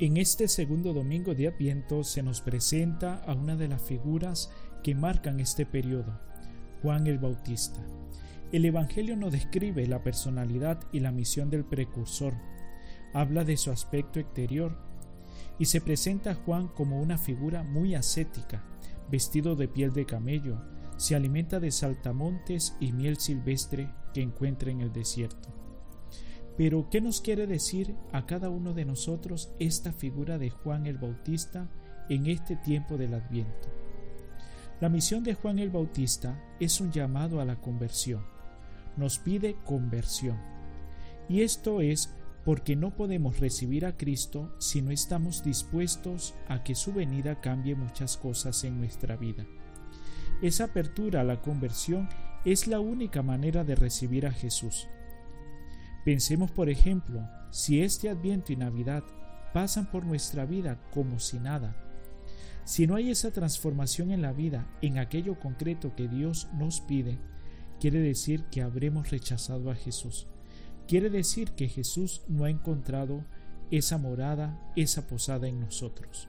En este segundo domingo de Adviento se nos presenta a una de las figuras que marcan este periodo, Juan el Bautista. El Evangelio no describe la personalidad y la misión del precursor, habla de su aspecto exterior y se presenta a Juan como una figura muy ascética, vestido de piel de camello, se alimenta de saltamontes y miel silvestre que encuentra en el desierto. Pero, ¿qué nos quiere decir a cada uno de nosotros esta figura de Juan el Bautista en este tiempo del Adviento? La misión de Juan el Bautista es un llamado a la conversión. Nos pide conversión. Y esto es porque no podemos recibir a Cristo si no estamos dispuestos a que su venida cambie muchas cosas en nuestra vida. Esa apertura a la conversión es la única manera de recibir a Jesús. Pensemos, por ejemplo, si este Adviento y Navidad pasan por nuestra vida como si nada, si no hay esa transformación en la vida, en aquello concreto que Dios nos pide, quiere decir que habremos rechazado a Jesús. Quiere decir que Jesús no ha encontrado esa morada, esa posada en nosotros.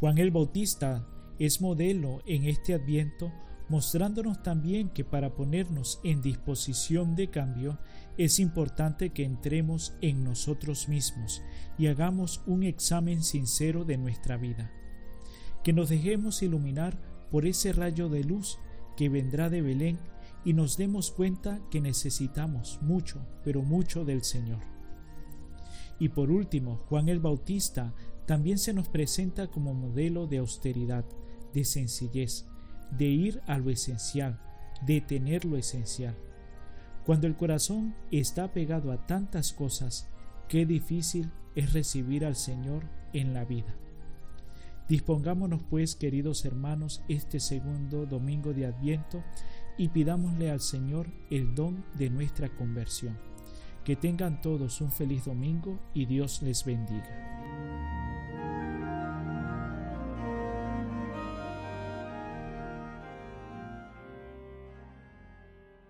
Juan el Bautista es modelo en este adviento mostrándonos también que para ponernos en disposición de cambio es importante que entremos en nosotros mismos y hagamos un examen sincero de nuestra vida, que nos dejemos iluminar por ese rayo de luz que vendrá de Belén y nos demos cuenta que necesitamos mucho, pero mucho del Señor. Y por último, Juan el Bautista también se nos presenta como modelo de austeridad, de sencillez, de ir a lo esencial, de tener lo esencial. Cuando el corazón está pegado a tantas cosas, qué difícil es recibir al Señor en la vida. Dispongámonos pues, queridos hermanos, este segundo domingo de Adviento y pidámosle al Señor el don de nuestra conversión. Que tengan todos un feliz domingo y Dios les bendiga.